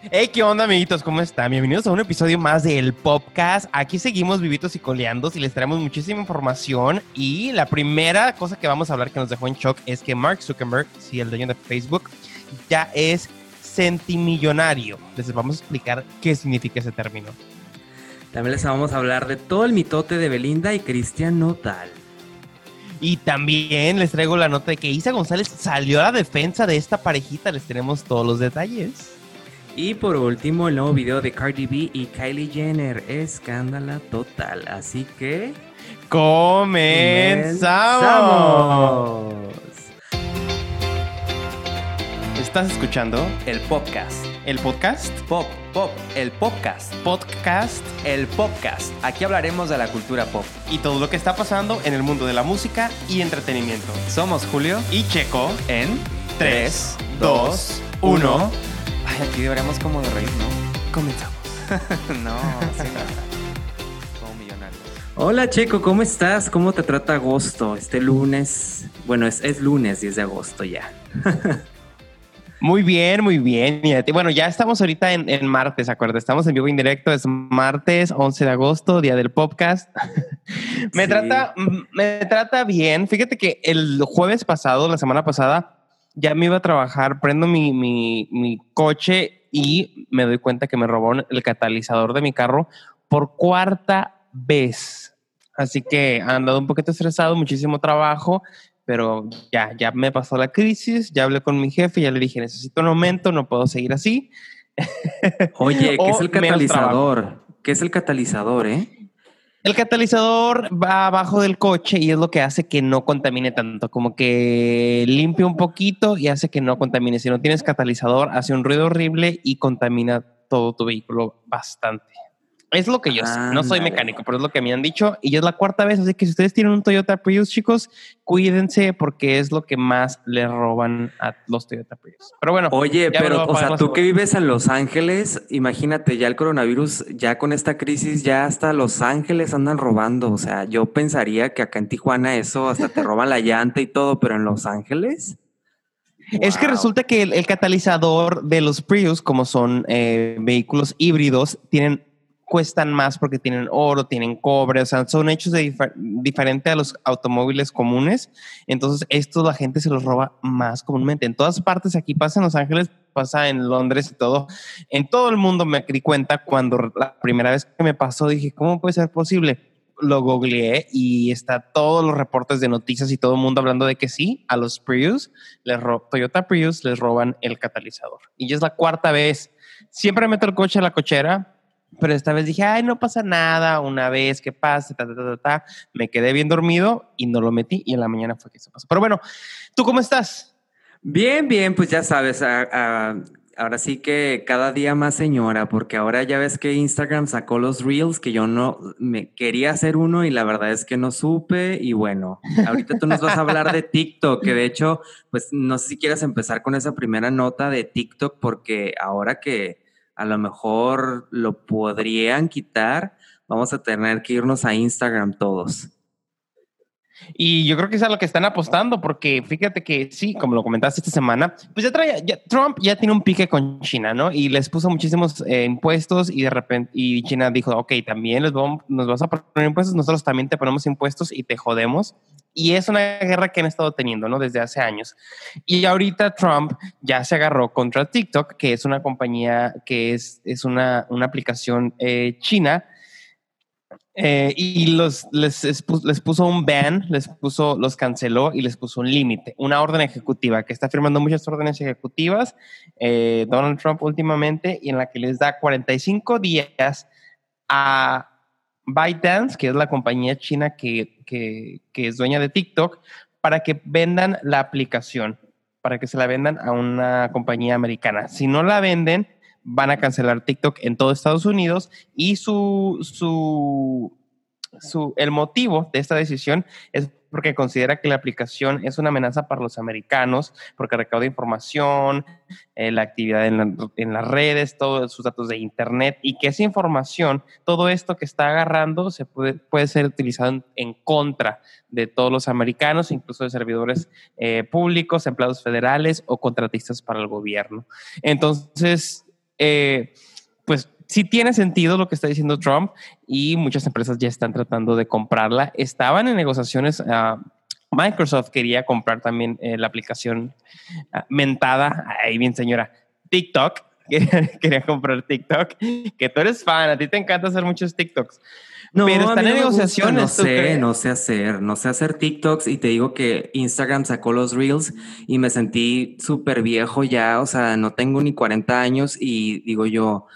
Hey, ¿qué onda, amiguitos? ¿Cómo están? Bienvenidos a un episodio más del podcast. Aquí seguimos vivitos y coleando y les traemos muchísima información. Y la primera cosa que vamos a hablar que nos dejó en shock es que Mark Zuckerberg, sí, el dueño de Facebook, ya es centimillonario. Les vamos a explicar qué significa ese término. También les vamos a hablar de todo el mitote de Belinda y Cristian Notal. Y también les traigo la nota de que Isa González salió a la defensa de esta parejita. Les tenemos todos los detalles. Y por último, el nuevo video de Cardi B y Kylie Jenner. Escándala total. Así que. ¡Comenzamos! ¿Estás escuchando? El podcast. ¿El podcast? Pop, pop, el podcast. Podcast. El podcast. Aquí hablaremos de la cultura pop. Y todo lo que está pasando en el mundo de la música y entretenimiento. Somos Julio Y Checo en 3, 2, 1. Ay, aquí deberíamos como de reír, ¿no? Comenzamos. no, sí, no. Como millonarios. Hola Checo, ¿cómo estás? ¿Cómo te trata agosto? Este lunes. Bueno, es, es lunes 10 de agosto ya. Muy bien, muy bien. Bueno, ya estamos ahorita en, en martes, acuerdas? Estamos en vivo en directo. Es martes 11 de agosto, día del podcast. me, Sí. trata, me trata bien. Fíjate que el jueves pasado, la semana pasada, ya me iba a trabajar, prendo mi, mi, mi coche y me doy cuenta que me robaron el catalizador de mi carro por cuarta vez. Así que andado un poquito estresado, muchísimo trabajo, pero ya, ya me pasó la crisis, ya hablé con mi jefe, ya le dije, necesito un aumento, no puedo seguir así. Oye, ¿qué es el catalizador? ¿Qué es el catalizador, eh? El catalizador va abajo del coche y es lo que hace que no contamine tanto, como que limpia un poquito y hace que no contamine. Si no tienes catalizador, hace un ruido horrible y contamina todo tu vehículo bastante. Es lo que yo sé. No soy mecánico, pero es lo que me han dicho y ya es la cuarta vez. Así que si ustedes tienen un Toyota Prius, chicos, cuídense porque es lo que más le roban a los Toyota Prius. Pero bueno, Oye, pero, o sea, tú que vives en Los Ángeles, imagínate, ya el coronavirus, ya con esta crisis, ya hasta Los Ángeles andan robando. O sea, yo pensaría que acá en Tijuana eso hasta te roban la llanta y todo, pero en Los Ángeles. Es que resulta que el, el catalizador de los Prius, como son eh, vehículos híbridos, tienen cuestan más porque tienen oro, tienen cobre, o sea, son hechos de difer- diferente a los automóviles comunes. Entonces, esto la gente se los roba más comúnmente. En todas partes, aquí pasa en Los Ángeles, pasa en Londres y todo. En todo el mundo me di cuenta cuando la primera vez que me pasó, dije, ¿cómo puede ser posible? Lo googleé y está todos los reportes de noticias y todo el mundo hablando de que sí, a los Prius, les Toyota Prius les roban el catalizador. Y ya es la cuarta vez. Siempre meto el coche a la cochera, pero esta vez dije, ay, no pasa nada, una vez que pase, ta, ta, ta, ta. Me quedé bien dormido y no lo metí y en la mañana fue que se pasó. Pero bueno, ¿tú cómo estás? Bien, bien, pues ya sabes, ahora sí que cada día más señora, porque ahora ya ves que Instagram sacó los reels, que yo no me quería hacer uno y la verdad es que no supe. Y bueno, ahorita tú nos vas a hablar de TikTok, que de hecho, pues no sé si quieres empezar con esa primera nota de TikTok, porque ahora que a lo mejor lo podrían quitar, vamos a tener que irnos a Instagram todos. Y yo creo que es a lo que están apostando, porque fíjate que sí, como lo comentaste esta semana, pues ya trae, Trump ya tiene un pique con China, ¿no? Y les puso muchísimos eh, impuestos y de repente, y China dijo, ok, también les vamos, nos vas a poner impuestos, nosotros también te ponemos impuestos y te jodemos. Y es una guerra que han estado teniendo, ¿no? Desde hace años. Y ahorita Trump ya se agarró contra TikTok, que es una compañía que es, es una, una aplicación eh, china eh, y los, les, les pu- les puso un ban, les puso, los canceló y les puso un límite, una orden ejecutiva que está firmando muchas órdenes ejecutivas eh, Donald Trump últimamente y en la que les da 45 días a ByteDance, que es la compañía china que, que, es dueña de TikTok, para que vendan la aplicación, para que se la vendan a una compañía americana. Si no la venden, van a cancelar TikTok en todo Estados Unidos y su, su, su, el motivo de esta decisión es porque considera que la aplicación es una amenaza para los americanos, porque recauda información, eh, la actividad en, la- en las redes, todos sus datos de Internet, y que esa información, todo esto que está agarrando, se puede, puede ser utilizado en, contra de todos los americanos, incluso de servidores eh, públicos, empleados federales o contratistas para el gobierno. Entonces, eh, sí tiene sentido lo que está diciendo Trump y muchas empresas ya están tratando de comprarla. Estaban en negociaciones. Uh, Microsoft quería comprar también eh, la aplicación uh, mentada, ahí bien señora, TikTok. quería comprar TikTok, que tú eres fan, a ti te encanta hacer muchos TikToks. No, pero están en negociaciones. no sé, no sé hacer, no sé hacer TikToks y te digo que Instagram sacó los Reels y me sentí súper viejo ya, o sea, no tengo ni 40 años y digo yo,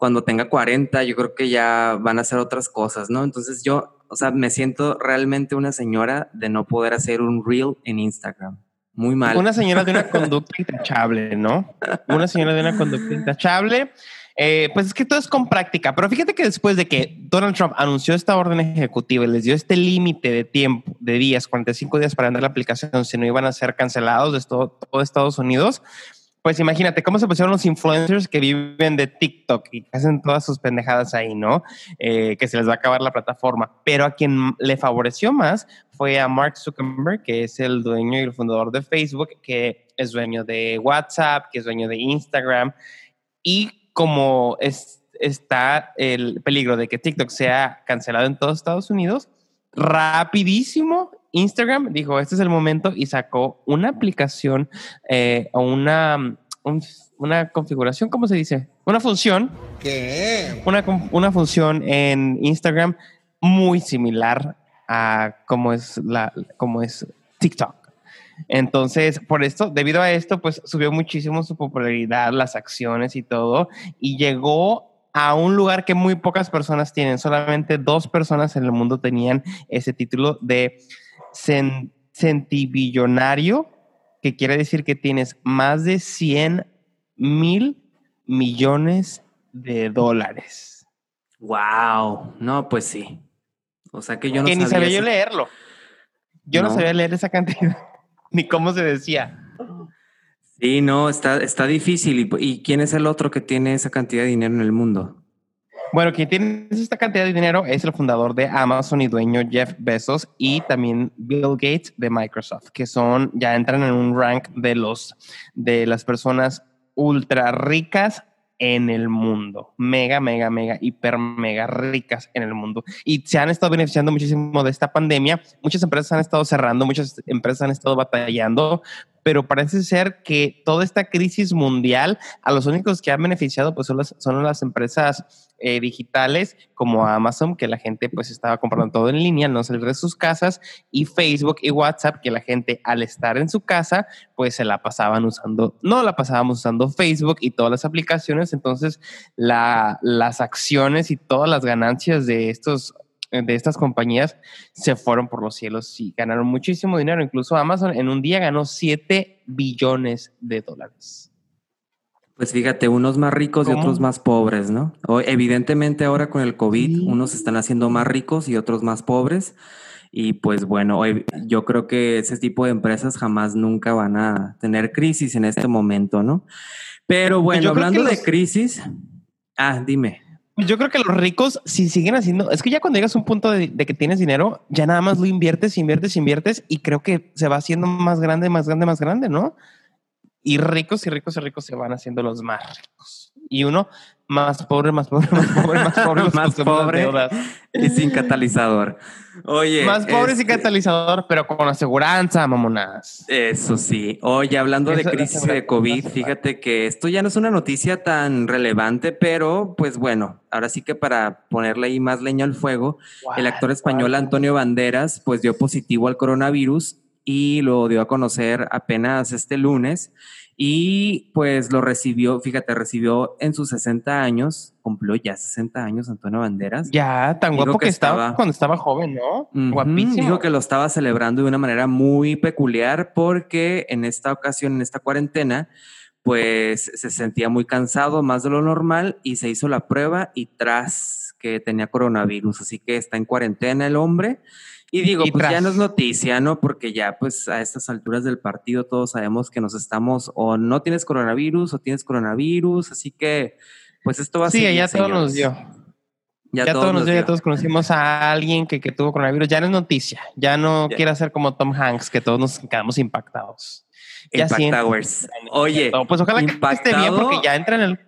cuando tenga 40, yo creo que ya van a hacer otras cosas, ¿no? Entonces yo, o sea, me siento realmente una señora de no poder hacer un Reel en Instagram. Muy mal. Una señora de una conducta intachable, ¿no? Una señora de una conducta intachable. Eh, pues es que todo es con práctica, pero fíjate que después de que Donald Trump anunció esta orden ejecutiva y les dio este límite de tiempo de días, 45 días para andar la aplicación, si no iban a ser cancelados de todo, todo Estados Unidos, pues imagínate cómo se pusieron los influencers que viven de TikTok y hacen todas sus pendejadas ahí, ¿no? Eh, que se les va a acabar la plataforma. Pero a quien le favoreció más fue a Mark Zuckerberg, que es el dueño y el fundador de Facebook, que es dueño de WhatsApp, que es dueño de Instagram. Y como es, está el peligro de que TikTok sea cancelado en todos Estados Unidos, rapidísimo Instagram dijo, este es el momento y sacó una aplicación eh, o una, una configuración, ¿cómo se dice? Una función. ¿Qué? Una, una función en Instagram muy similar a cómo es, la, cómo es TikTok. Entonces, por esto, debido a esto, pues subió muchísimo su popularidad, las acciones y todo, y llegó a un lugar que muy pocas personas tienen. Solamente dos personas en el mundo tenían ese título de centibillonario, que quiere decir que tienes más de 100 mil millones de dólares. Wow, no, pues sí. O sea que yo no que ni sabía yo leerlo. Yo no sabía leer esa cantidad. ni cómo se decía. Sí, no, está, está difícil. ¿Y, quién es el otro que tiene esa cantidad de dinero en el mundo? Bueno, quien tiene esta cantidad de dinero es el fundador de Amazon y dueño Jeff Bezos y también Bill Gates de Microsoft, que son, ya entran en un rank de los, de las personas ultra ricas en el mundo. Mega, mega, mega, hiper, mega ricas en el mundo. Y se han estado beneficiando muchísimo de esta pandemia. Muchas empresas han estado cerrando, muchas empresas han estado batallando, pero parece ser que toda esta crisis mundial, a los únicos que han beneficiado pues son las, son las empresas eh, digitales como Amazon, que la gente pues estaba comprando todo en línea, no salir de sus casas, y Facebook y WhatsApp, que la gente al estar en su casa pues se la pasaban usando, no la pasábamos usando Facebook y todas las aplicaciones, entonces la, las acciones y todas las ganancias de estos de estas compañías se fueron por los cielos y ganaron muchísimo dinero. Incluso Amazon en un día ganó 7 billones de dólares. Pues fíjate, unos más ricos y otros más pobres, ¿no? evidentemente ahora con el COVID, unos están haciendo más ricos y otros más pobres. Y pues bueno, yo creo que ese tipo de empresas jamás nunca van a tener crisis en este momento, ¿no? Pero bueno, hablando de crisis, ah, dime. Yo creo que los ricos, si siguen haciendo, es que ya cuando llegas a un punto de, de, que tienes dinero, ya nada más lo inviertes, inviertes, inviertes y creo que se va haciendo más grande, más grande, más grande, ¿no? y ricos y ricos y ricos se van haciendo los más ricos. Y uno más pobre, más pobre, más pobre, más pobre, más pobre y sin catalizador. Oye, más pobre sin catalizador, pero con aseguranza, mamonas. Eso sí. Oye, hablando de crisis de COVID, fíjate que esto ya no es una noticia tan relevante, pero pues bueno, ahora sí que para ponerle ahí más leña al fuego, el actor español Antonio Banderas pues dio positivo al coronavirus y lo dio a conocer apenas este lunes y pues lo recibió, fíjate, recibió en sus 60 años, cumplió ya 60 años Antonio Banderas. Ya, tan guapo que, estaba, cuando estaba joven, ¿no? Guapísimo. Dijo que lo estaba celebrando de una manera muy peculiar porque en esta ocasión, en esta cuarentena, pues se sentía muy cansado, más de lo normal, y se hizo la prueba y tras que tenía coronavirus, así que está en cuarentena el hombre y digo, pues ya no es noticia, ¿no? Porque ya, pues a estas alturas del partido todos sabemos que nos estamos, o no tienes coronavirus, o tienes coronavirus, así que, pues esto va a ser. Sí, ya todos nos dio. Ya, todos nos dio, ya todos conocimos a alguien que, que, tuvo coronavirus. Ya no es noticia, ya no quiere ser como Tom Hanks, que todos nos quedamos impactados. Ya Oye, pues ojalá que esté bien porque ya entra en el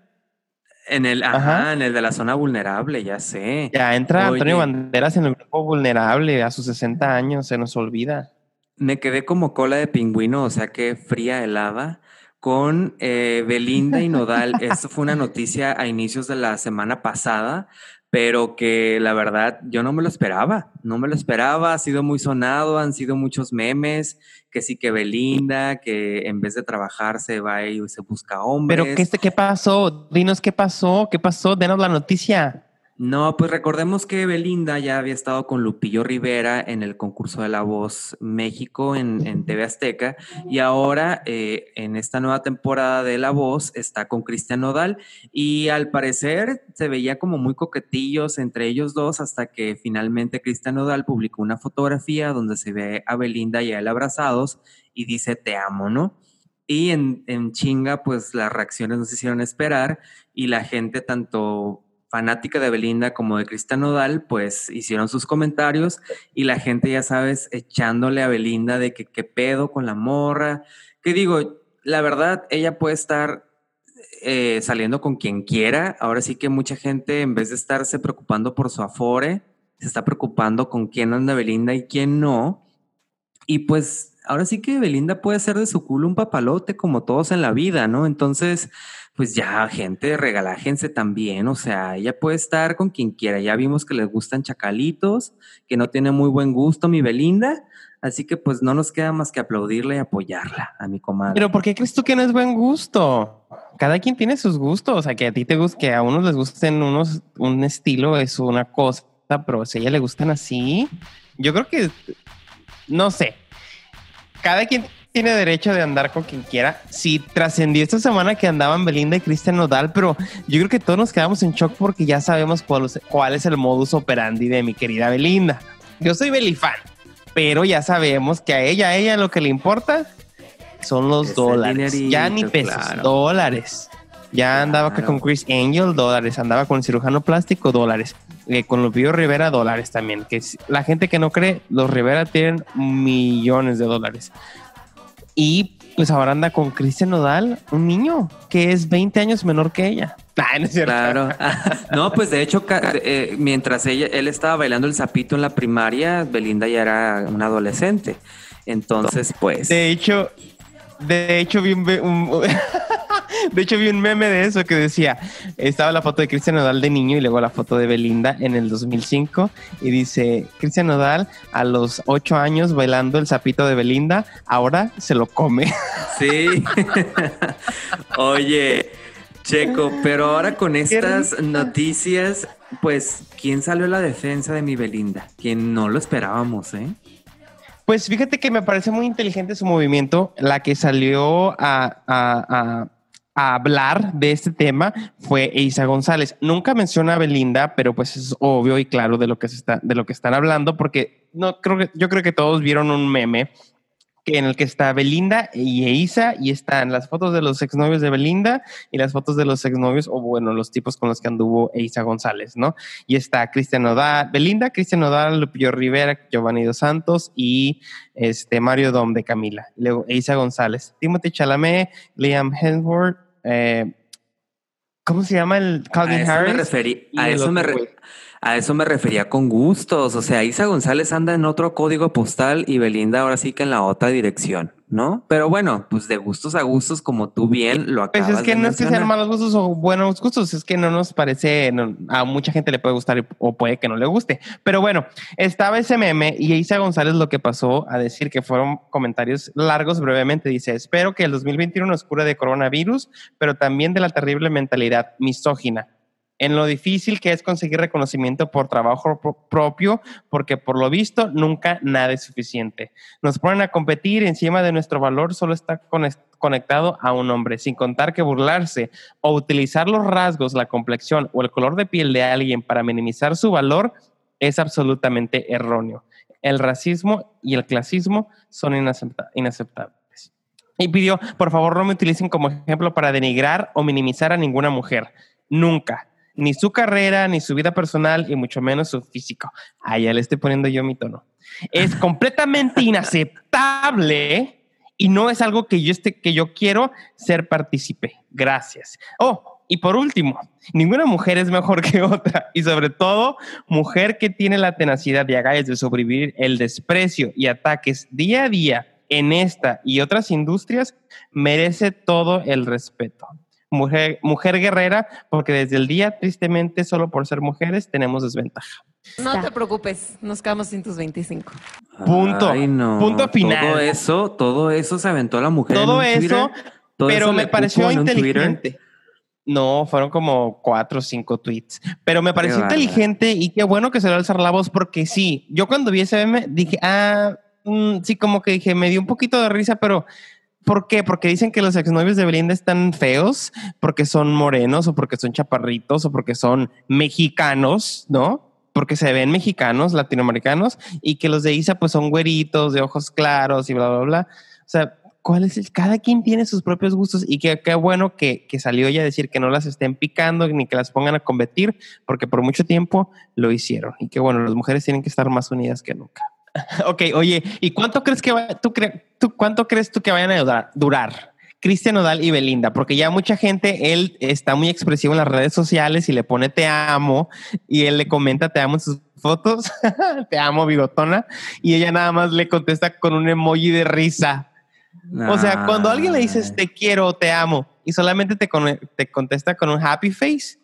En el, ajá, en el de la zona vulnerable, ya sé. Ya entra Antonio Banderas en el grupo vulnerable a sus 60 años, se nos olvida. Me quedé como cola de pingüino, o sea que fría, helada, con eh, Belinda y Nodal. Esto fue una noticia a inicios de la semana pasada, pero que la verdad yo no me lo esperaba, no me lo esperaba, ha sido muy sonado, han sido muchos memes, que sí que Belinda, que en vez de trabajar se va y se busca hombres. Pero ¿qué, qué pasó? Dinos qué pasó, qué pasó, denos la noticia. No, pues recordemos que Belinda ya había estado con Lupillo Rivera en el concurso de La Voz México en, TV Azteca y ahora eh, en esta nueva temporada de La Voz está con Cristian Nodal y al parecer se veía como muy coquetillos entre ellos dos hasta que finalmente Cristian Nodal publicó una fotografía donde se ve a Belinda y a él abrazados y dice te amo, ¿no? Y en, en chinga, pues las reacciones nos hicieron esperar y la gente tanto fanática de Belinda como de Cristian Nodal, pues hicieron sus comentarios y la gente, ya sabes, echándole a Belinda de que qué pedo con la morra. Que digo, la verdad, ella puede estar eh, saliendo con quien quiera. Ahora sí que mucha gente, en vez de estarse preocupando por su afore, se está preocupando con quién anda Belinda y quién no. Y pues ahora sí que Belinda puede ser de su culo un papalote como todos en la vida, ¿no? Entonces, pues ya, gente, regalájense también, o sea, ella puede estar con quien quiera. Ya vimos que les gustan chacalitos, que no tiene muy buen gusto mi Belinda, así que pues no nos queda más que aplaudirle y apoyarla a mi comadre. Pero ¿por qué crees tú que no es buen gusto? Cada quien tiene sus gustos, o sea, que a ti te gusta, que a unos les gusten unos, un estilo es una cosa, pero si a ella le gustan así, yo creo que, no sé, cada quien tiene derecho de andar con quien quiera. Sí, trascendió esta semana que andaban Belinda y Cristian Nodal, pero yo creo que todos nos quedamos en shock porque ya sabemos cuál, cuál es el modus operandi de mi querida Belinda. Yo soy Belifan, pero ya sabemos que a ella, a ella lo que le importa son los dólares. Ya ni pesos, dólares. Ya andaba con Chris Angel, dólares. Andaba con el cirujano plástico, dólares. Eh, con Lupillo Rivera, dólares también. Que la gente que no cree, los Rivera tienen millones de dólares. Y pues ahora anda con Cristian Nodal, un niño que es 20 años menor que ella. No es. Claro. no, pues de hecho, eh, mientras ella, él estaba bailando el zapito en la primaria, Belinda ya era una adolescente. Entonces, pues. De hecho, de hecho, vi un, de hecho, vi un meme de eso que decía, estaba la foto de Cristian Nodal de niño y luego la foto de Belinda en el 2005 y dice, Cristian Nodal a los ocho años bailando el sapito de Belinda, ahora se lo come. Sí. Oye, Checo, pero ahora con estas noticias, pues, ¿quién salió a la defensa de mi Belinda? Quien no lo esperábamos, ¿eh? Pues fíjate que me parece muy inteligente su movimiento. La que salió a, hablar de este tema fue Isa González. Nunca menciona a Belinda, pero pues es obvio y claro de lo que se está, de lo que están hablando, porque no creo que yo creo que todos vieron un meme en el que está Belinda y Isa y están las fotos de los exnovios de Belinda y las fotos de los exnovios o bueno, los tipos con los que anduvo Isa González, ¿no? Y está Cristian Nodal, Belinda, Cristian Nodal, Lupillo Rivera, Giovanni Dos Santos y este Mario Dom de Camila. luego Isa González, Timothy Chalamet, Liam Hemsworth, eh, ¿cómo se llama el Calvin Harris? a eso me referí. A eso me refería con gustos. O sea, Isa González anda en otro código postal y Belinda ahora sí que en la otra dirección, ¿no? Pero bueno, pues de gustos a gustos, como tú bien lo acabas Pues es que no es que sean malos gustos o buenos gustos, es que no nos parece, a mucha gente le puede gustar o puede que no le guste. Pero bueno, estaba ese meme y Isa González lo que pasó a decir que fueron comentarios largos brevemente. Dice, espero que el 2021 nos cure de coronavirus, pero también de la terrible mentalidad misógina en lo difícil que es conseguir reconocimiento por trabajo propio, porque por lo visto nunca nada es suficiente. Nos ponen a competir encima de nuestro valor solo está conectado a un hombre, sin contar que burlarse o utilizar los rasgos, la complexión o el color de piel de alguien para minimizar su valor es absolutamente erróneo. El racismo y el clasismo son inaceptables. Y pidió, por favor, no me utilicen como ejemplo para denigrar o minimizar a ninguna mujer. Nunca ni su carrera, ni su vida personal, y mucho menos su físico. Ah, ya le estoy poniendo yo mi tono. Es completamente inaceptable y no es algo que yo, esté, que yo quiero ser partícipe. Gracias. Oh, y por último, ninguna mujer es mejor que otra y sobre todo mujer que tiene la tenacidad y agallas de sobrevivir el desprecio y ataques día a día en esta y otras industrias merece todo el respeto. Mujer, mujer guerrera, porque desde el día, tristemente, solo por ser mujeres, tenemos desventaja. No te preocupes, nos quedamos sin tus 25. Punto. Punto final. Todo eso, todo eso se aventó la mujer. Todo eso, pero me pareció inteligente. No, fueron como cuatro o cinco tweets, pero me pareció inteligente y qué bueno que se lo alzar la voz porque sí, yo cuando vi ese meme dije, ah, mm, sí, como que dije, me dio un poquito de risa, pero ¿por qué? Porque dicen que los exnovios de Belinda están feos, porque son morenos o porque son chaparritos o porque son mexicanos, ¿no? Porque se ven mexicanos, latinoamericanos y que los de Isa pues son güeritos, de ojos claros y bla, bla, bla. O sea, cuál es el, cada quien tiene sus propios gustos y qué, qué bueno que, que, salió ella a decir que no las estén picando ni que las pongan a competir, porque por mucho tiempo lo hicieron y que bueno, las mujeres tienen que estar más unidas que nunca. ok, oye, ¿y cuánto crees que va, tú, tú, cuánto crees tú que vayan a durar? durar? Cristian Nodal y Belinda, porque ya mucha gente, él está muy expresivo en las redes sociales y le pone te amo y él le comenta te amo en sus fotos, te amo bigotona, y ella nada más le contesta con un emoji de risa o sea, cuando alguien le dices te quiero, te amo y solamente te, te contesta con un happy face,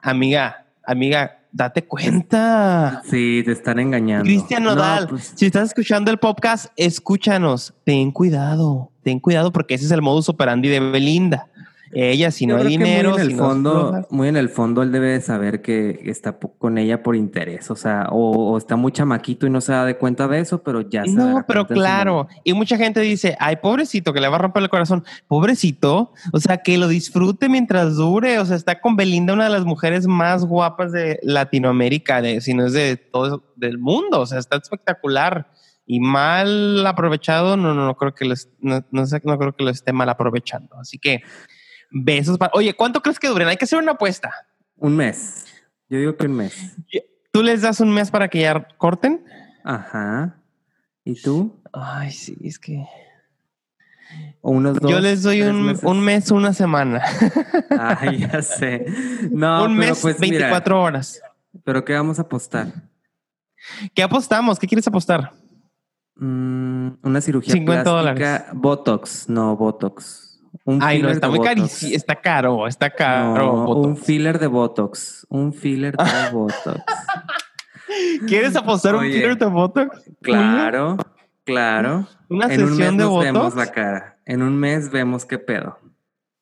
amiga, amiga, date cuenta. Sí, te están engañando. Cristian Nodal, pues si estás escuchando el podcast, escúchanos. Ten cuidado, ten cuidado porque ese es el modus operandi de Belinda. Ella, si no hay dinero. Muy en, el fondo, muy en el fondo, él debe de saber que está con ella por interés. O sea, o, está muy chamaquito y no se da de cuenta de eso, pero ya se No, pero claro. Y mucha gente dice, ay, pobrecito, que le va a romper el corazón. Pobrecito. O sea, que lo disfrute mientras dure. O sea, está con Belinda, una de las mujeres más guapas de Latinoamérica, de, si no es de todo el mundo. O sea, está espectacular y mal aprovechado, no, no, no creo que no, no, no creo que lo esté mal aprovechando. Así que Besos para. Oye, ¿cuánto crees que duren? Hay que hacer una apuesta. Un mes. Yo digo que un mes. ¿Tú les das un mes para que ya corten? Ajá. ¿Y tú? Ay, sí, es que. O unos dos. Yo les doy un, un, mes, una semana. Ay, ya sé. No, un mes, pues, 24 horas. ¿Pero qué vamos a apostar? ¿Qué apostamos? ¿Qué quieres apostar? Mm, una cirugía 50 plástica. Botox, no Botox. Un Ay, no, está muy caro, está caro, está caro. un filler de Botox, un filler de Botox. ¿Quieres apostar un filler de Botox? Claro, claro. Una en sesión un mes de nos vemos la cara. En un mes vemos qué pedo.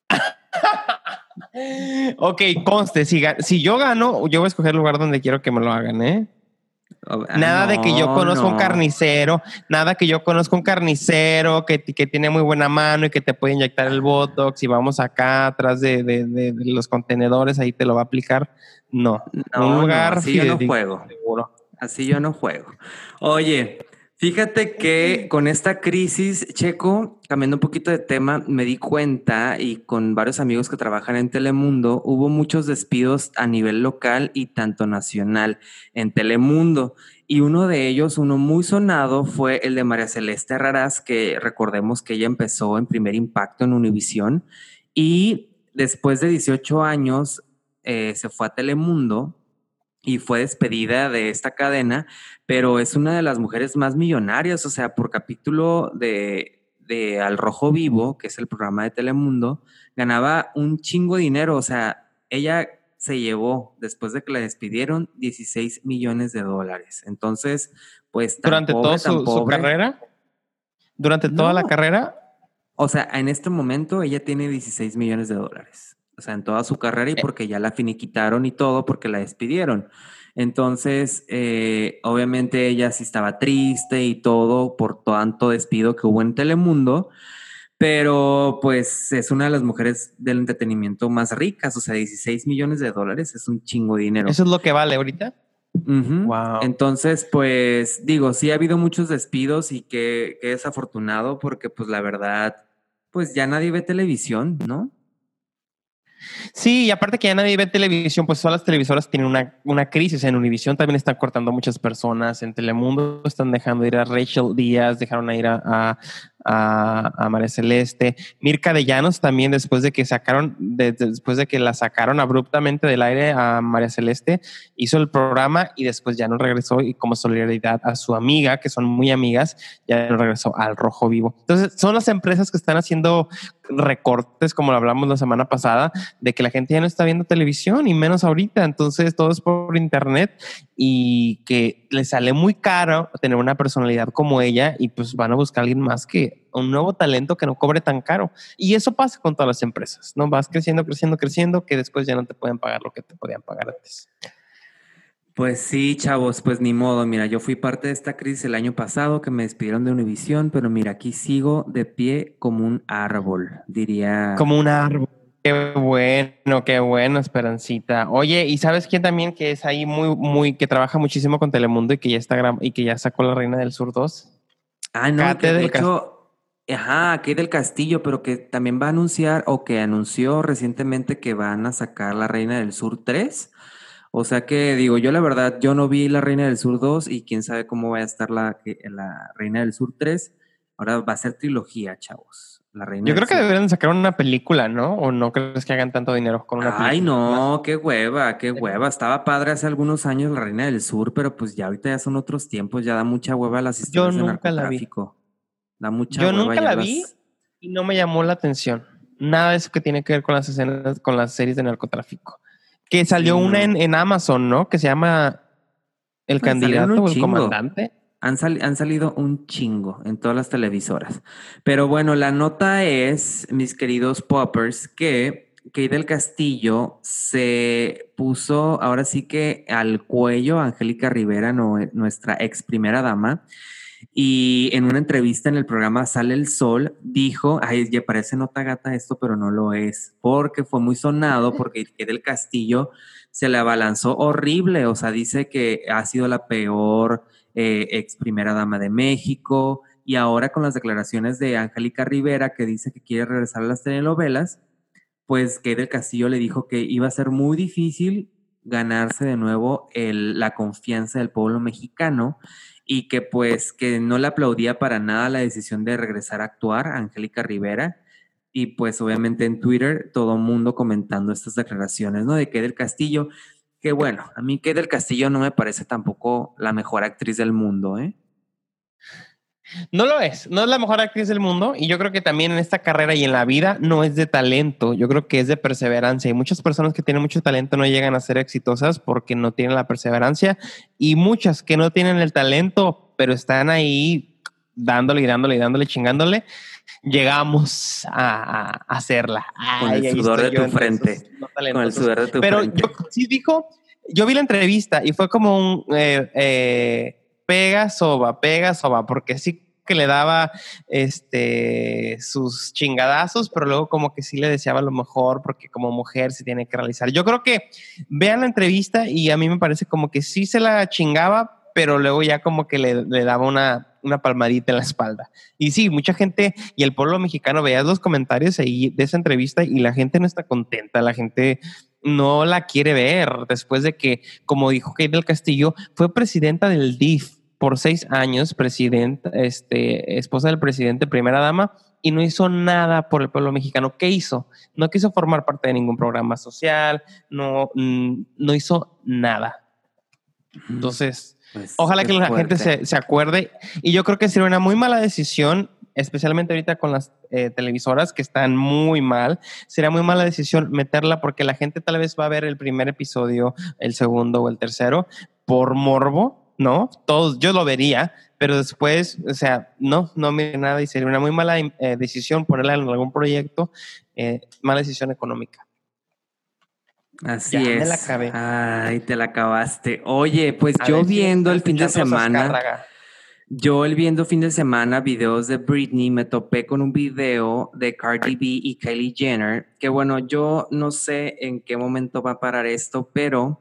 ok, conste, si, si yo gano, yo voy a escoger el lugar donde quiero que me lo hagan, ¿eh? Ah, nada de que yo conozco un carnicero, nada que yo conozco un carnicero que, que, tiene muy buena mano y que te puede inyectar el Botox y vamos acá atrás de, de, los contenedores, ahí te lo va a aplicar. No, un lugar. así yo no juego. Así yo no juego. Oye, Fíjate que con esta crisis, Checo, cambiando un poquito de tema, me di cuenta y con varios amigos que trabajan en Telemundo, hubo muchos despidos a nivel local y tanto nacional en Telemundo. Y uno de ellos, uno muy sonado, fue el de María Celeste Raraz, que recordemos que ella empezó en primer impacto en Univisión y después de 18 años eh, se fue a Telemundo y fue despedida de esta cadena, pero es una de las mujeres más millonarias, o sea, por capítulo de, de Al Rojo Vivo, que es el programa de Telemundo, ganaba un chingo de dinero, o sea, ella se llevó, después de que la despidieron, 16 millones de dólares. Entonces, pues... ¿Durante toda su, carrera? ¿Durante toda la carrera? O sea, en este momento ella tiene 16 millones de dólares o sea, en toda su carrera y eh. porque ya la finiquitaron y todo porque la despidieron. Entonces, eh, obviamente ella sí estaba triste y todo por tanto despido que hubo en Telemundo, pero pues es una de las mujeres del entretenimiento más ricas, o sea, 16 millones de dólares es un chingo de dinero. ¿Eso es lo que vale ahorita? wow. Entonces, pues digo, sí ha habido muchos despidos y que, que desafortunado porque pues la verdad, pues ya nadie ve televisión, ¿no? Sí, y aparte que ya nadie ve televisión, pues todas las televisoras tienen una, una crisis. En Univisión también están cortando muchas personas. En Telemundo están dejando ir a Rachel Díaz, dejaron ir a, María Celeste. Mirka de Llanos también, después de que sacaron, después de que la sacaron abruptamente del aire a María Celeste, hizo el programa y después ya no regresó y como solidaridad a su amiga, que son muy amigas, ya no regresó al Rojo Vivo. Entonces, son las empresas que están haciendo recortes, como lo hablamos la semana pasada, de que la gente ya no está viendo televisión y menos ahorita. Entonces, todo es por internet y que le sale muy caro tener una personalidad como ella y pues van a buscar a alguien más que un nuevo talento que no cobre tan caro. Y eso pasa con todas las empresas, ¿no? Vas creciendo, creciendo, creciendo, que después ya no te pueden pagar lo que te podían pagar antes. Pues sí, chavos, pues ni modo. Mira, yo fui parte de esta crisis el año pasado que me despidieron de Univisión, pero mira, aquí sigo de pie como un árbol, diría. Como un árbol. Qué bueno, qué bueno, Esperancita. Oye, ¿y sabes quién también que es ahí muy, muy, que trabaja muchísimo con Telemundo y que ya está y que ya sacó la Reina del Sur 2? Ah, no, que de hecho, ajá, aquí del Castillo, pero que también va a anunciar o que anunció recientemente que van a sacar la Reina del Sur 3 o sea que digo, yo la verdad, yo no vi La Reina del Sur 2 y quién sabe cómo va a estar la, la Reina del Sur 3. Ahora va a ser trilogía, chavos. La Reina yo creo que deberían sacar una película, ¿no? ¿O no crees que hagan tanto dinero con una película? Ay, no, qué hueva, qué hueva. Estaba padre hace algunos años La Reina del Sur, pero pues ya ahorita ya son otros tiempos, ya da mucha hueva las historias yo nunca La vi. Da mucha yo nunca la vi y no me llamó la atención. Nada de eso que tiene que ver con las escenas, con las series de narcotráfico. Que salió una en, Amazon, ¿no? Que se llama El pues candidato o el comandante. Han, salido un chingo en todas las televisoras. Pero bueno, la nota es, mis queridos poppers, que Kate del Castillo se puso ahora sí que al cuello Angélica Rivera, nuestra ex primera dama, y en una entrevista en el programa Sale el Sol, dijo, ay, ya parece nota gata esto, pero no lo es, porque fue muy sonado, porque del Castillo se le abalanzó horrible, o sea, dice que ha sido la peor eh, ex primera dama de México, y ahora con las declaraciones de Angélica Rivera, que dice que quiere regresar a las telenovelas, pues que del Castillo le dijo que iba a ser muy difícil ganarse de nuevo la confianza del pueblo mexicano y que pues que no le aplaudía para nada la decisión de regresar a actuar, Angélica Rivera. Y pues obviamente en Twitter todo mundo comentando estas declaraciones, ¿no? De que del Castillo, que bueno, a mí que del Castillo no me parece tampoco la mejor actriz del mundo, ¿eh? No lo es, no es la mejor actriz del mundo y yo creo que también en esta carrera y en la vida no es de talento, yo creo que es de perseverancia y muchas personas que tienen mucho talento no llegan a ser exitosas porque no tienen la perseverancia y muchas que no tienen el talento pero están ahí dándole y dándole y dándole, chingándole, llegamos a, hacerla. con el sudor de tu frente. con el sudor de tu pero frente. Pero yo sí dijo, yo vi la entrevista y fue como un... Eh, eh, pega soba, pega soba, porque sí que le daba este sus chingadazos, pero luego como que sí le deseaba lo mejor porque como mujer se tiene que realizar. Yo creo que vean la entrevista y a mí me parece como que sí se la chingaba, pero luego ya como que le, daba una, una palmadita en la espalda. Y sí, mucha gente y el pueblo mexicano veía los comentarios ahí de esa entrevista y la gente no está contenta, la gente no la quiere ver después de que, como dijo Kate del Castillo, fue presidenta del DIF por seis años, presidenta, este, esposa del presidente, primera dama, y no hizo nada por el pueblo mexicano. ¿Qué hizo? No quiso formar parte de ningún programa social, no, mm, no hizo nada. Entonces, pues, ojalá que la gente se, acuerde. Y yo creo que sería una muy mala decisión, especialmente ahorita con las eh, televisoras que están muy mal. Sería muy mala decisión meterla porque la gente tal vez va a ver el primer episodio, el segundo o el tercero por morbo ¿no? Todos, yo lo vería, pero después, o sea, no, no mire nada y sería una muy mala eh, decisión ponerla en algún proyecto, eh, mala decisión económica. Así es. Me la acabé. Ay, te la acabaste. Oye, pues yo viendo el fin de semana. Yo el viendo fin de semana videos de Britney me topé con un video de Cardi B y Kylie Jenner, que bueno, yo no sé en qué momento va a parar esto, pero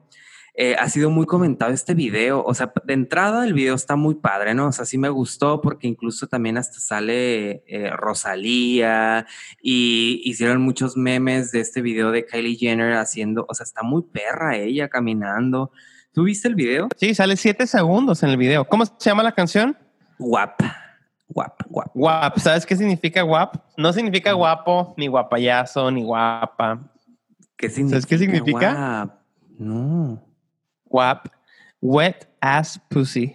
eh, ha sido muy comentado este video. O sea, de entrada el video está muy padre, ¿no? O sea, sí me gustó porque incluso también hasta sale eh, Rosalía y hicieron muchos memes de este video de Kylie Jenner haciendo, o sea, está muy perra ella caminando. ¿Tú viste el video? Sí, sale siete segundos en el video. ¿Cómo se llama la canción? WAP. Guap, guap. Guap, ¿sabes qué significa guap? No significa guapo, ni guapayazo, ni guapa. ¿Qué significa? ¿Sabes qué significa? Guap? No. Guap, wet ass pussy.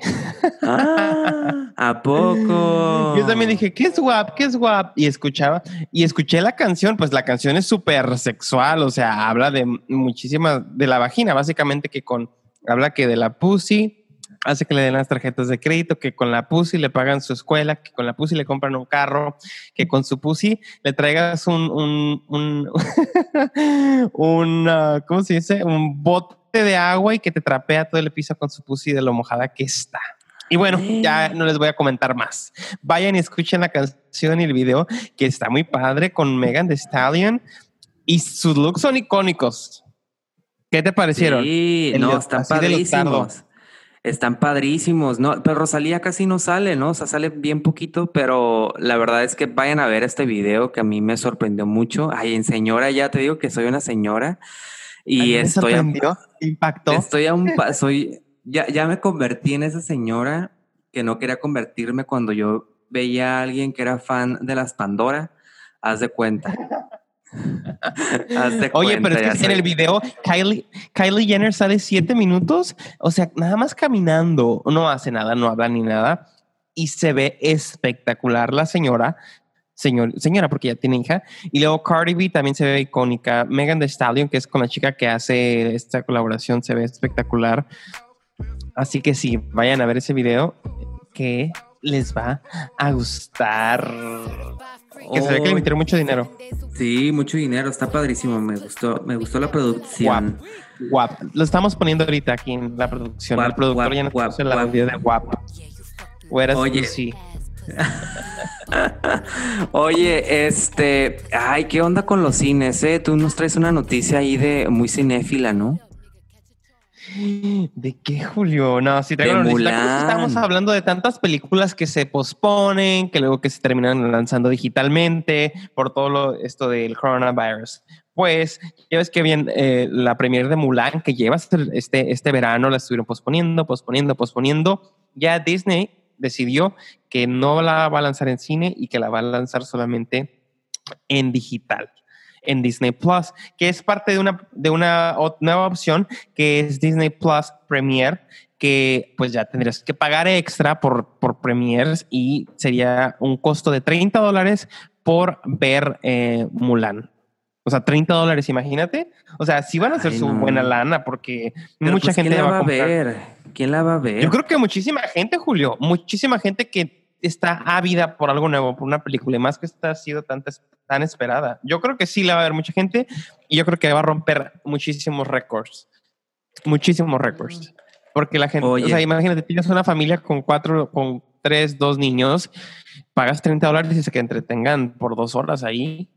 Ah, ¿A poco? Yo también dije, ¿qué es guap? ¿Qué es guap? Y escuchaba, y escuché la canción, pues la canción es súper sexual, o sea, habla de muchísimas, de la vagina, básicamente que con, habla que de la pussy, hace que le den las tarjetas de crédito, que con la pussy le pagan su escuela, que con la pussy le compran un carro, que con su pussy le traigas un, un, un, un, ¿cómo se dice? Un bote de agua y que te trapea todo el piso con su pussy de lo mojada que está. Y bueno, ya no les voy a comentar más. Vayan y escuchen la canción y el video, que está muy padre con Megan Thee Stallion y sus looks son icónicos. ¿Qué te parecieron? Sí, El no, están padrísimos. Están padrísimos, ¿no? Pero Rosalía casi no sale, ¿no? O sea, sale bien poquito, pero la verdad es que vayan a ver este video que a mí me sorprendió mucho. Ay, en señora, ya te digo que soy una señora y estoy a, impactó. estoy a un soy, ya, ya me convertí en esa señora que no quería convertirme cuando yo veía a alguien que era fan de las Pandora. Haz de cuenta. Haz de Oye, cuenta, pero es que en soy- el video Kylie, Kylie Jenner sale siete minutos, o sea, nada más caminando, no hace nada, no habla ni nada, y se ve espectacular la señora, señor, señora, porque ya tiene hija, y luego Cardi B también se ve icónica, Megan Thee Stallion, que es con la chica que hace esta colaboración, se ve espectacular, así que sí, vayan a ver ese video que les va a gustar. Que se ve que le metieron mucho dinero. Sí, mucho dinero, está padrísimo, me gustó, me gustó la producción. Guap. Lo estamos poniendo ahorita aquí en la producción. Guap, el productor guap, ya nos guap, puso guap. audio de guap. Oye. sí. Oye, este, ay, ¿qué onda con los cines? Eh? Tú nos traes una noticia ahí de muy cinéfila, ¿no? ¿De qué, Julio? No, es que Mulan. Estamos hablando de tantas películas que se posponen, que luego que se terminan lanzando digitalmente por todo lo, esto del coronavirus. Pues ya ves que bien eh, la premier de Mulan que lleva este, este verano la estuvieron posponiendo, posponiendo, posponiendo. Ya Disney decidió que no la va a lanzar en cine y que la va a lanzar solamente en digital, en Disney Plus, que es parte de una, de una nueva opción que es Disney Plus Premier, que pues ya tendrías que pagar extra por, por premiers y sería un costo de 30 dólares por ver eh, Mulan. O sea, 30 dólares, imagínate. O sea, sí van a hacer Ay, su no. buena lana porque Pero, mucha pues, gente ¿quién la va a comprar. ver? ¿Quién la va a ver? Yo creo que muchísima gente, Julio, muchísima gente que está ávida por algo nuevo, por una película, y más que esta ha sido tan, tan esperada. Yo creo que sí la va a ver mucha gente y yo creo que va a romper muchísimos récords. Muchísimos récords. Porque la gente, Oye. o sea, imagínate, tienes una familia con cuatro, con tres, dos niños, pagas 30 dólares y se que entretengan por dos horas ahí.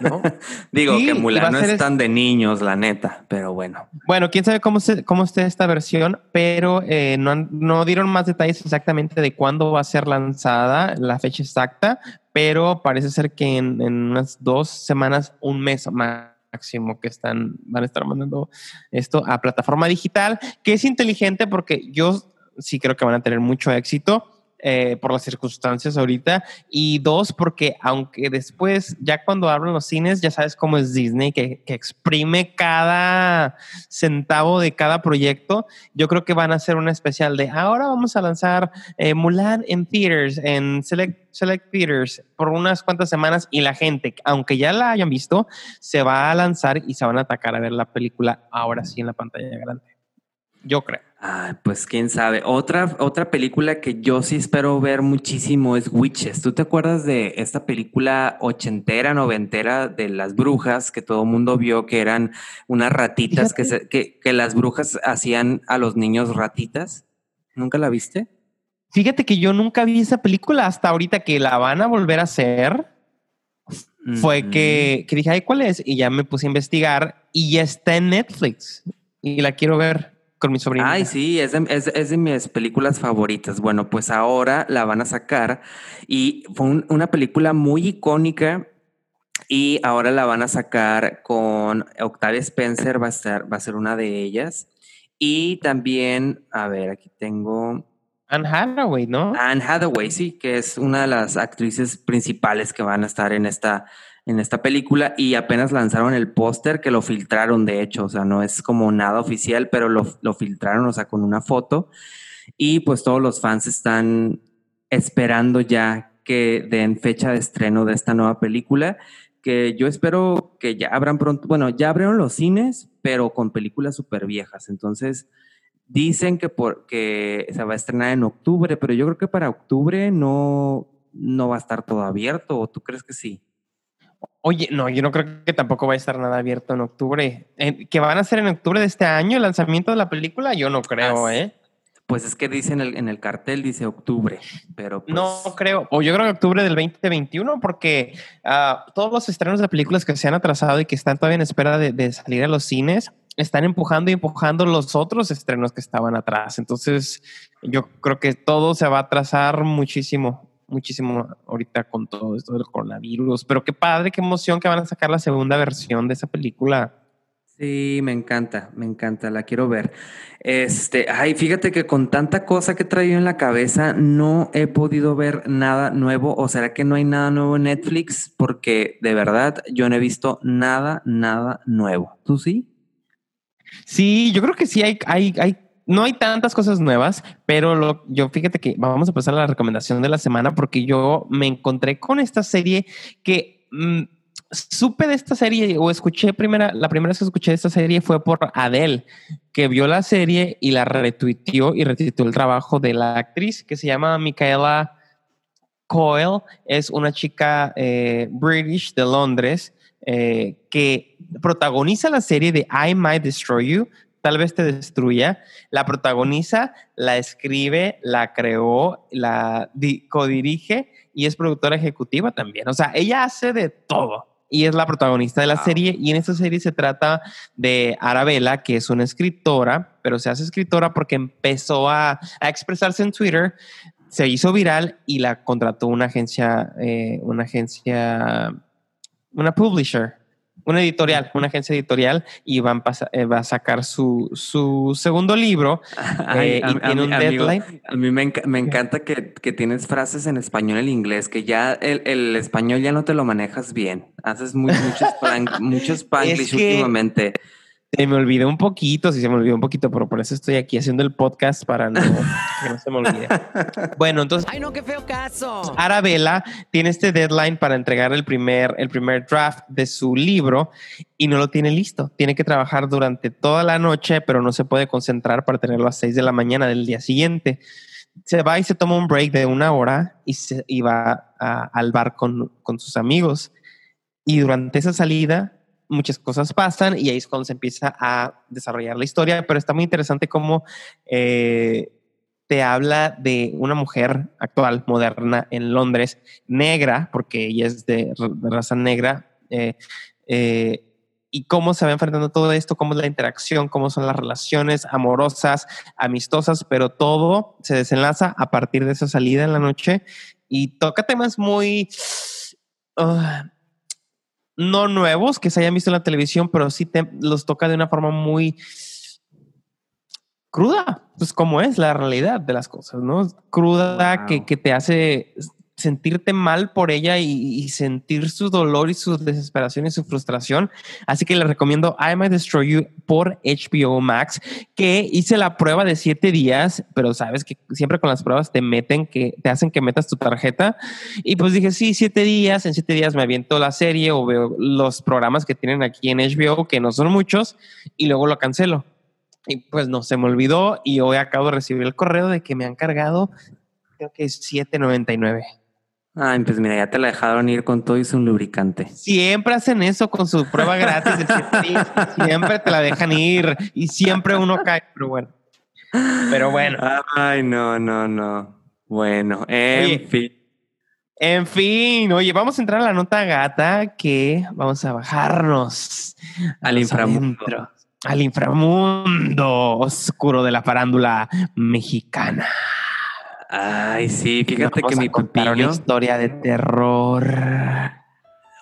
¿No? Digo Sí, que Mulan no es tan de niños, la neta, pero bueno. Bueno, quién sabe cómo, se, cómo esté esta versión, pero eh, no, han- no dieron más detalles exactamente de cuándo va a ser lanzada, la fecha exacta, pero parece ser que en, en unas dos semanas, un mes máximo que están, van a estar mandando esto a plataforma digital, que es inteligente porque yo sí creo que van a tener mucho éxito. Eh, por las circunstancias ahorita. Y dos porque aunque después ya cuando abran los cines ya sabes cómo es Disney que, exprime cada centavo de cada proyecto yo creo que van a hacer una especial de ahora vamos a lanzar eh, Mulan en theaters en select, select theaters por unas cuantas semanas y la gente aunque ya la hayan visto se va a lanzar y se van a atacar a ver la película ahora sí en la pantalla grande. Yo creo Ay, pues quién sabe. Otra, otra película que yo sí espero ver muchísimo es Witches. ¿Tú te acuerdas de esta película ochentera, noventera de las brujas que todo el mundo vio que eran unas ratitas que, se- que, que las brujas hacían a los niños ratitas? ¿Nunca la viste? Fíjate que yo nunca vi esa película hasta ahorita que la van a volver a hacer. Fue que, que dije, ay, ¿cuál es? Y ya me puse a investigar y ya está en Netflix y la quiero ver con mi sobrina. Ay, sí, es de, es, es de mis películas favoritas. Bueno, pues ahora la van a sacar y fue un- una película muy icónica y ahora la van a sacar con Octavia Spencer, va a, estar, va a ser una de ellas. Y también, a ver, aquí tengo... Anne Hathaway, ¿no? Anne Hathaway, sí, que es una de las actrices principales que van a estar en esta, en esta película y apenas lanzaron el póster que lo filtraron, de hecho, o sea, no es como nada oficial, pero lo, lo filtraron, o sea, con una foto y pues todos los fans están esperando ya que den fecha de estreno de esta nueva película, que yo espero que ya abran pronto, bueno, ya abrieron los cines, pero con películas súper viejas, entonces Dicen que, por, se va a estrenar en octubre, pero yo creo que para octubre no, no va a estar todo abierto, ¿o tú crees que sí? Oye, no, yo no creo que tampoco va a estar nada abierto en octubre. ¿Que van a ser en octubre de este año el lanzamiento de la película? Yo no creo, ¿eh? Pues es que dice en el, en el cartel, dice octubre, pero pues... No creo, o yo creo que octubre del 2021, porque uh, todos los estrenos de películas que se han atrasado y que están todavía en espera de, de salir a los cines, están empujando y empujando los otros estrenos que estaban atrás. Entonces, yo creo que todo se va a atrasar muchísimo, muchísimo ahorita con todo esto del coronavirus. Pero qué padre, qué emoción que van a sacar la segunda versión de esa película. Sí, me encanta, me encanta, la quiero ver. Este, ay, fíjate que con tanta cosa que he traído en la cabeza, no he podido ver nada nuevo. ¿O será que no hay nada nuevo en Netflix? Porque de verdad yo no he visto nada, nada nuevo. ¿Tú sí? Sí, yo creo que sí hay, hay, hay, no hay tantas cosas nuevas, pero lo, yo fíjate que vamos a pasar a la recomendación de la semana porque yo me encontré con esta serie que mm, supe de esta serie o escuché primera, la primera vez que escuché de esta serie fue por Adele, que vio la serie y la retuiteó y retuiteó el trabajo de la actriz que se llama Micaela Coyle. Es una chica eh, british de Londres eh, que protagoniza la serie de I Might Destroy You, tal vez te destruya, la protagoniza, la escribe, la creó, la codirige y es productora ejecutiva también. O sea, ella hace de todo y es la protagonista de la serie. Y en esta serie se trata de Arabella, que es una escritora, pero se hace escritora porque empezó a, expresarse en Twitter, se hizo viral y la contrató una agencia, eh, una agencia una publisher, una editorial, una agencia editorial y van eh, va a sacar su, su segundo libro eh, y tiene un deadline. a mí me, me encanta que, que, tienes frases en español y en inglés, que ya el, el, español ya no te lo manejas bien. Haces muy, muchos, muchos últimamente. Se me olvidó un poquito, sí se me olvidó un poquito, pero por eso estoy aquí haciendo el podcast para no, que no se me olvide. Bueno, entonces. ¡Ay, no, qué feo caso! Arabella tiene este deadline para entregar el primer, el primer draft de su libro y no lo tiene listo. Tiene que trabajar durante toda la noche, pero no se puede concentrar para tenerlo a 6 de la mañana del día siguiente. Se va y se toma un break de una hora y, se, y va al bar con, con sus amigos. Y durante esa salida muchas cosas pasan y ahí es cuando se empieza a desarrollar la historia, pero está muy interesante cómo eh, te habla de una mujer actual, moderna, en Londres, negra, porque ella es de, raza negra, eh, eh, y cómo se va enfrentando todo esto, cómo es la interacción, cómo son las relaciones amorosas, amistosas, pero todo se desenlaza a partir de esa salida en la noche y toca temas muy... Ah, no nuevos que se hayan visto en la televisión, pero sí te, los toca de una forma muy cruda, pues como es la realidad de las cosas, ¿no? Cruda que, que, te hace sentirte mal por ella y, sentir su dolor y su desesperación y su frustración. Así que le recomiendo I Might Destroy You por HBO Max, que hice la prueba de siete días, pero sabes que siempre con las pruebas te meten, que te hacen que metas tu tarjeta. Y pues dije, sí, siete días, en siete días me aviento la serie o veo los programas que tienen aquí en HBO, que no son muchos, y luego lo cancelo. Y pues no, se me olvidó y hoy acabo de recibir el correo de que me han cargado, creo que es 7.99. Ay, pues mira, ya te la dejaron ir con todo y su lubricante. Siempre hacen eso con su prueba gratis. siempre te la dejan ir y siempre uno cae, pero bueno. Pero bueno. Ay, no, no, no. Bueno, en fin. En fin, oye, vamos a entrar a la nota gata que vamos a bajarnos al inframundo. al inframundo oscuro de la farándula mexicana. Ay, sí, fíjate que mi contar una historia de terror.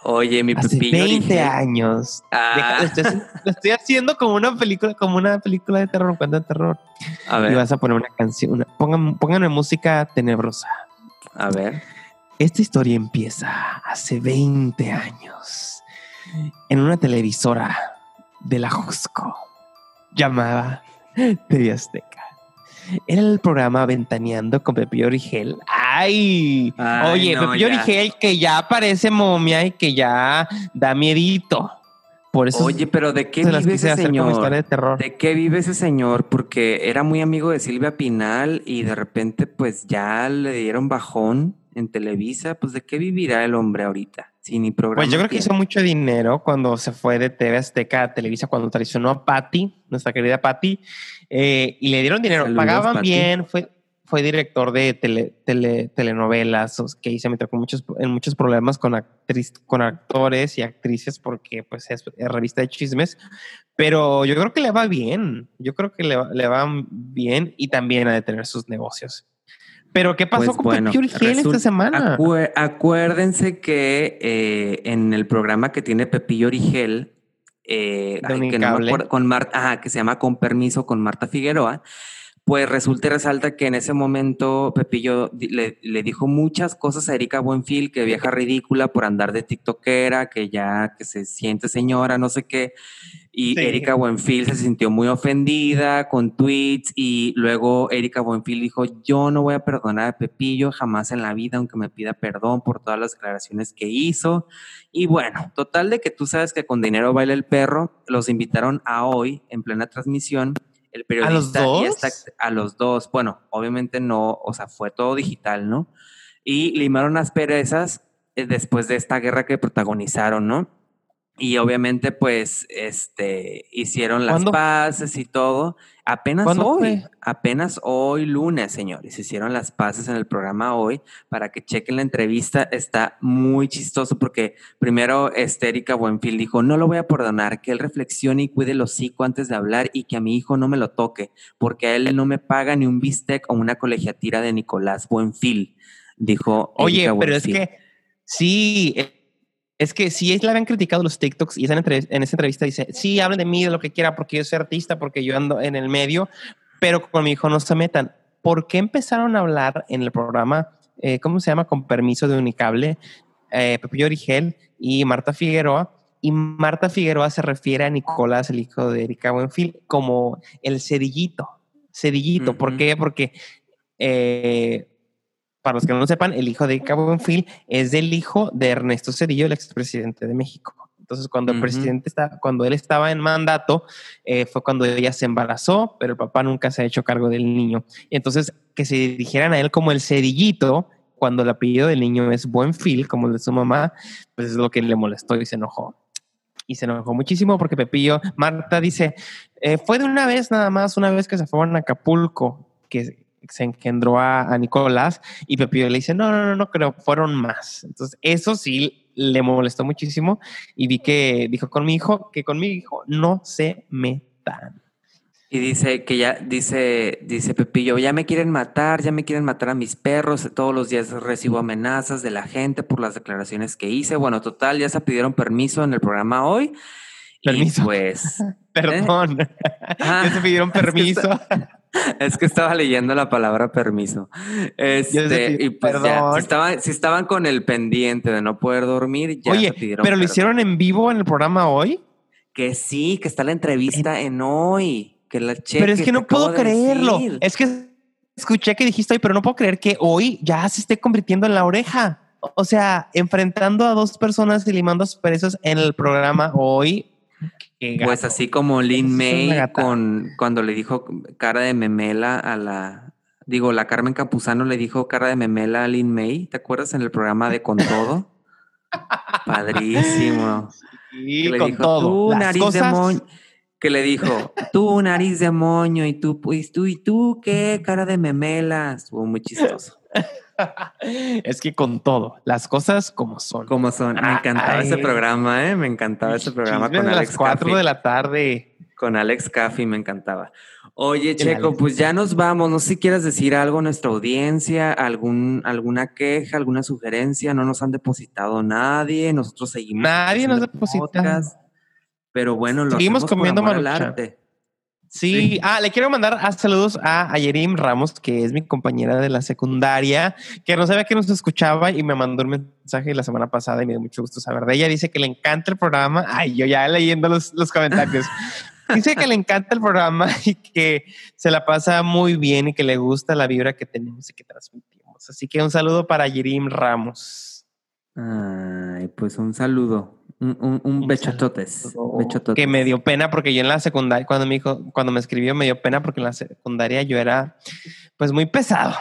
Oye, mi Hace Pepillo 20 Origel. años. Ah, Deja- lo, estoy, haciendo- lo estoy haciendo como una película, como una película de terror, cuento de terror. a Y ver, vas a poner una canción, una, pongan, pónganme música tenebrosa. a ver. Esta historia empieza hace 20 años en una televisora de la Jusco llamada TV Azteca. Era el programa Ventaneando con Pepillo Origel. ¡Ay! Ay, Oye, no, Pepillo ya. Origel que ya parece momia y que ya da miedito. Por eso Oye, pero ¿de qué vive ese de señor? terror. ¿De qué vive ese señor? Porque era muy amigo de Silvia Pinal y de repente pues ya le dieron bajón en Televisa. Pues ¿de qué vivirá el hombre ahorita? Si ni programa Pues yo creo que hizo mucho dinero cuando se fue de TV Azteca a Televisa, cuando traicionó a Patty, nuestra querida Patty, eh, y le dieron dinero. Saludos, Pagaban bien, fue, fue director de tele, tele- telenovelas, que ahí se metió con muchos, en muchos problemas con, actriz, con actores y actrices porque pues es, revista de chismes, pero yo creo que le va bien, yo creo que le, va- le va bien y también ha de tener sus negocios. Pero ¿qué pasó Pues con bueno, Pepillo Origel esta semana? Acuérdense que eh, en el programa que tiene Pepillo Origel, eh, ay, que no me acuerdo, con Marta, ajá, que se llama Con Permiso con Marta Figueroa, pues resulta y resalta que en ese momento Pepillo le, le dijo muchas cosas a Erika Buenfil, que vieja ridícula por andar de tiktokera, que ya que se siente señora, no sé qué. Y Sí. Erika Buenfil se sintió muy ofendida con tweets y luego Erika Buenfil dijo, yo no voy a perdonar a Pepillo jamás en la vida, aunque me pida perdón por todas las declaraciones que hizo. Y bueno, total de que tú sabes que con dinero baila el perro, los invitaron a hoy en plena transmisión. El periodista los y dos? esta- a los dos. Bueno, obviamente no, o sea, fue todo digital, ¿no? Y limaron las perezas eh, después de esta guerra que protagonizaron, ¿no? Y obviamente, pues, este, hicieron las ¿Cuándo? paces y todo. Apenas ¿Cuándo hoy, fue? apenas hoy lunes, señores, hicieron las paces en el programa hoy para que chequen la entrevista. Está muy chistoso porque primero Erika Buenfil dijo, no lo voy a perdonar, que él reflexione y cuide el hocico antes de hablar y que a mi hijo no me lo toque, porque a él no me paga ni un bistec o una colegiatira de Nicolás Buenfil, dijo Oye, Erika pero es que sí, eh, es que sí la habían criticado los TikToks y entrev- en esa entrevista dice, sí, hablen de mí, de lo que quiera, porque yo soy artista, porque yo ando en el medio, pero con mi hijo no se metan. ¿Por qué empezaron a hablar en el programa, eh, cómo se llama, con permiso de Unicable, eh, Pepillo Origel y Marta Figueroa? Y Marta Figueroa se refiere a Nicolás, el hijo de Erika Buenfil, como el cerillito. Cerillito. ¿Por Ujú. qué? Porque eh, para los que no lo sepan, el hijo de Cabo Buenfil es del hijo de Ernesto Cedillo, el expresidente de México. Entonces, cuando el Ujú. presidente está, cuando él estaba en mandato, eh, fue cuando ella se embarazó, pero el papá nunca se ha hecho cargo del niño. Entonces, que se dirigieran a él como el Cedillito, cuando el apellido del niño es Buenfil, como el de su mamá, pues es lo que le molestó y se enojó. Y se enojó muchísimo porque Pepillo, Marta dice, eh, fue de una vez nada más, una vez que se fueron a Acapulco, que se engendró a, Nicolás y Pepillo le dice, no, no, no, no creo, fueron más. Entonces, eso sí le molestó muchísimo y vi que dijo con mi hijo que con mi hijo no se metan. Y dice que ya, dice, dice Pepillo, ya me quieren matar, ya me quieren matar a mis perros, todos los días recibo amenazas de la gente por las declaraciones que hice. Bueno, total, ya se pidieron permiso en el programa hoy. Permiso. Y pues, Perdón, Ah, ya se pidieron es que permiso. es que estaba leyendo la palabra permiso. Este, y pues ya, perdón. si estaban, si estaban con el pendiente de no poder dormir, ya Oye, se pidieron pero lo hicieron en vivo en el programa hoy. Que sí, que está la entrevista en hoy. Que la cheques, pero es que no puedo creerlo. decir. Es que escuché que dijiste hoy, pero no puedo creer que hoy ya se esté convirtiendo en la oreja. O sea, enfrentando a dos personas y limando asperezas en el programa hoy. Pues así como Lin May con cuando le dijo cara de memela a la digo, la Carmen Campuzano le dijo cara de memela a Lin May, ¿te acuerdas en el programa de Con todo? Padrísimo. Sí, Que le con dijo, todo. Tú, Las nariz de moño. Que le dijo, tú, nariz de moño, y tú, pues tú, y tú, qué cara de memela. Estuvo muy chistoso. es que con todo, las cosas como son. ¿Cómo son? Me encantaba ese programa, ¿eh? Me encantaba ese programa Chisme con de Alex las 4 Caffey. de la tarde. Con Alex Caffey me encantaba. Oye, Checo, pues ya nos vamos. No sé si quieres decir algo a nuestra audiencia, algún, alguna queja, alguna sugerencia. No nos han depositado nadie. Nosotros seguimos. Nadie nos ha depositado. Pero bueno, lo seguimos comiendo por arte. Sí, ah, le quiero mandar a saludos a Ayerim Ramos, que es mi compañera de la secundaria, que no sabía que nos escuchaba y me mandó un mensaje la semana pasada y me dio mucho gusto saber de ella. Dice que le encanta el programa. Ay, yo ya leyendo los, los comentarios. Dice que le encanta el programa y que se la pasa muy bien y que le gusta la vibra que tenemos y que transmitimos. Así que un saludo para Yerim Ramos. Ay, pues un saludo. Un, un, bechototes, Que me dio pena porque yo en la secundaria, cuando me dijo, cuando me escribió, me dio pena porque en la secundaria yo era pues muy pesado.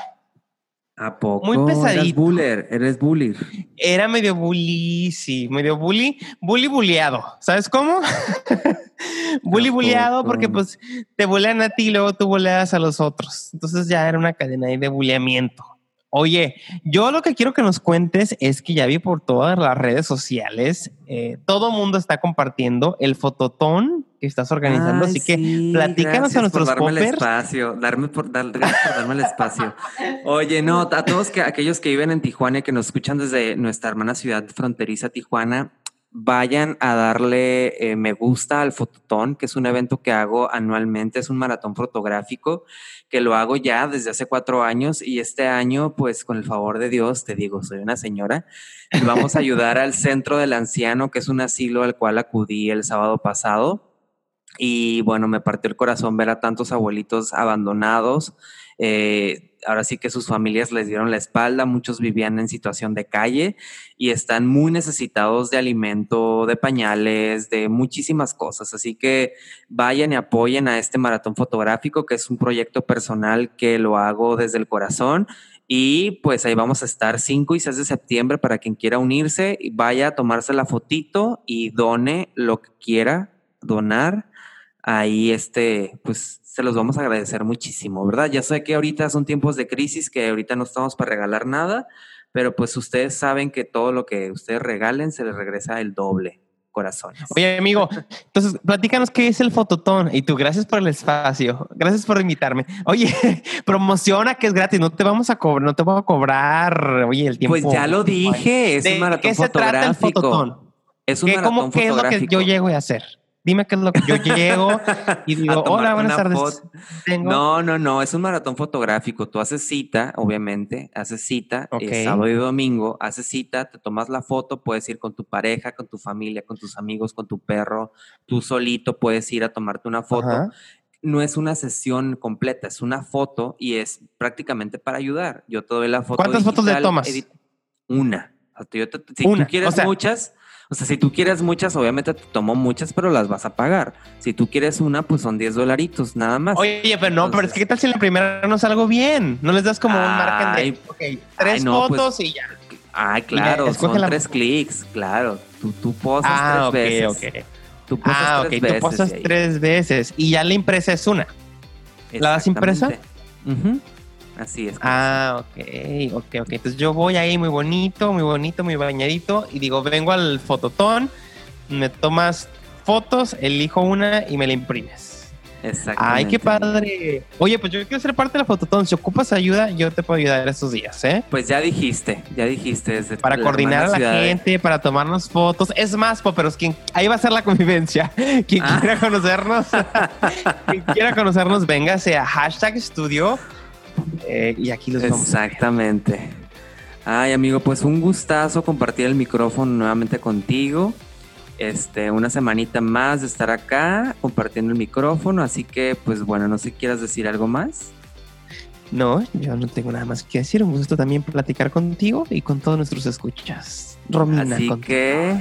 ¿A poco? Muy pesadito. Eres buller, eres bully. Era medio bully, sí, medio bully, bully bulleado. ¿Sabes cómo? bully bulleado porque pues te bulean a ti y luego tú buleas a los otros. Entonces ya era una cadena ahí de bulleamiento. Oye, yo lo que quiero que nos cuentes es que ya vi por todas las redes sociales, eh, todo mundo está compartiendo el fototón que estás organizando, así que platícanos a nuestros por darme el espacio, darme por, gracias por darme el espacio. Oye, no, a todos que, aquellos que viven en Tijuana y que nos escuchan desde nuestra hermana ciudad fronteriza Tijuana, vayan a darle eh, me gusta al Fototón, que es un evento que hago anualmente, es un maratón fotográfico que lo hago ya desde hace cuatro años y este año, pues con el favor de Dios, te digo, soy una señora, y vamos a ayudar al Centro del Anciano, que es un asilo al cual acudí el sábado pasado. Y bueno, me partió el corazón ver a tantos abuelitos abandonados. Eh, ahora sí que sus familias les dieron la espalda, muchos vivían en situación de calle y están muy necesitados de alimento, de pañales, de muchísimas cosas. Así que vayan y apoyen a este maratón fotográfico, que es un proyecto personal que lo hago desde el corazón. Y pues ahí vamos a estar 5 y 6 de septiembre para quien quiera unirse, y vaya a tomarse la fotito y done lo que quiera donar. Ahí este, pues se los vamos a agradecer muchísimo, ¿verdad? Ya sé que ahorita son tiempos de crisis, que ahorita no estamos para regalar nada, pero pues ustedes saben que todo lo que ustedes regalen se les regresa el doble. Corazones. Oye, amigo, entonces platícanos qué es el fototón y tú, gracias por el espacio, gracias por invitarme. Oye, promociona que es gratis, no te vamos a cobrar, no te voy a cobrar, oye, el tiempo. Pues ya lo dije, es un maratón fotográfico. Es un maratón ¿Cómo, ¿Qué es lo que yo llego a hacer? Dime qué es lo que yo llego y digo, hola, buenas tardes. No, no, no, es un maratón fotográfico. Tú haces cita, obviamente, haces cita, eh, sábado y domingo, haces cita, te tomas la foto, puedes ir con tu pareja, con tu familia, con tus amigos, con tu perro, tú solito puedes ir a tomarte una foto. No es una sesión completa, es una foto y es prácticamente para ayudar. Yo te doy la foto. ¿Cuántas fotos le tomas? Una. si tú quieres muchas, o sea, si tú quieres muchas, obviamente te tomo muchas, pero las vas a pagar. Si tú quieres una, pues son 10 dolaritos, nada más. Oye, pero no, pero es que ¿qué tal si la primera no salgo bien? No les das como un margen de tres pues, fotos y ya. Ay, claro, son tres clics, claro. Tú, tú posas ah, tres veces. Tú posas ah, tres veces. Tú posas tres veces y ya la impresa es una. ¿La das impresa? Así es. Ah, ok, ok, ok. Entonces yo voy ahí muy bonito, muy bonito, muy bañadito y digo, vengo al fototón, me tomas fotos, elijo una y me la imprimes. Exactamente. Ay, qué padre. Oye, pues yo quiero ser parte de la fototón. Si ocupas ayuda, yo te puedo ayudar estos días, ¿eh? Pues ya dijiste, ya dijiste. Desde para coordinar a la gente, para tomarnos fotos. Es más, Poperos, quien ahí va a ser la convivencia. Quien ah. quiera conocernos, quien quiera conocernos, véngase a hashtag estudio eh, y aquí los vamos. Exactamente. Ay, amigo, pues un gustazo compartir el micrófono nuevamente contigo. Este, una semanita más de estar acá compartiendo el micrófono, así que pues bueno, no sé si quieras decir algo más. No, yo no tengo nada más que decir. Un gusto también platicar contigo y con todos nuestros escuchas. Romina. Así que,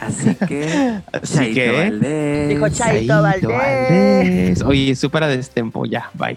así que, así Chaito que, Dijo Chaito, Chaito Valdés. Oye, súper a destempo, ya, bye.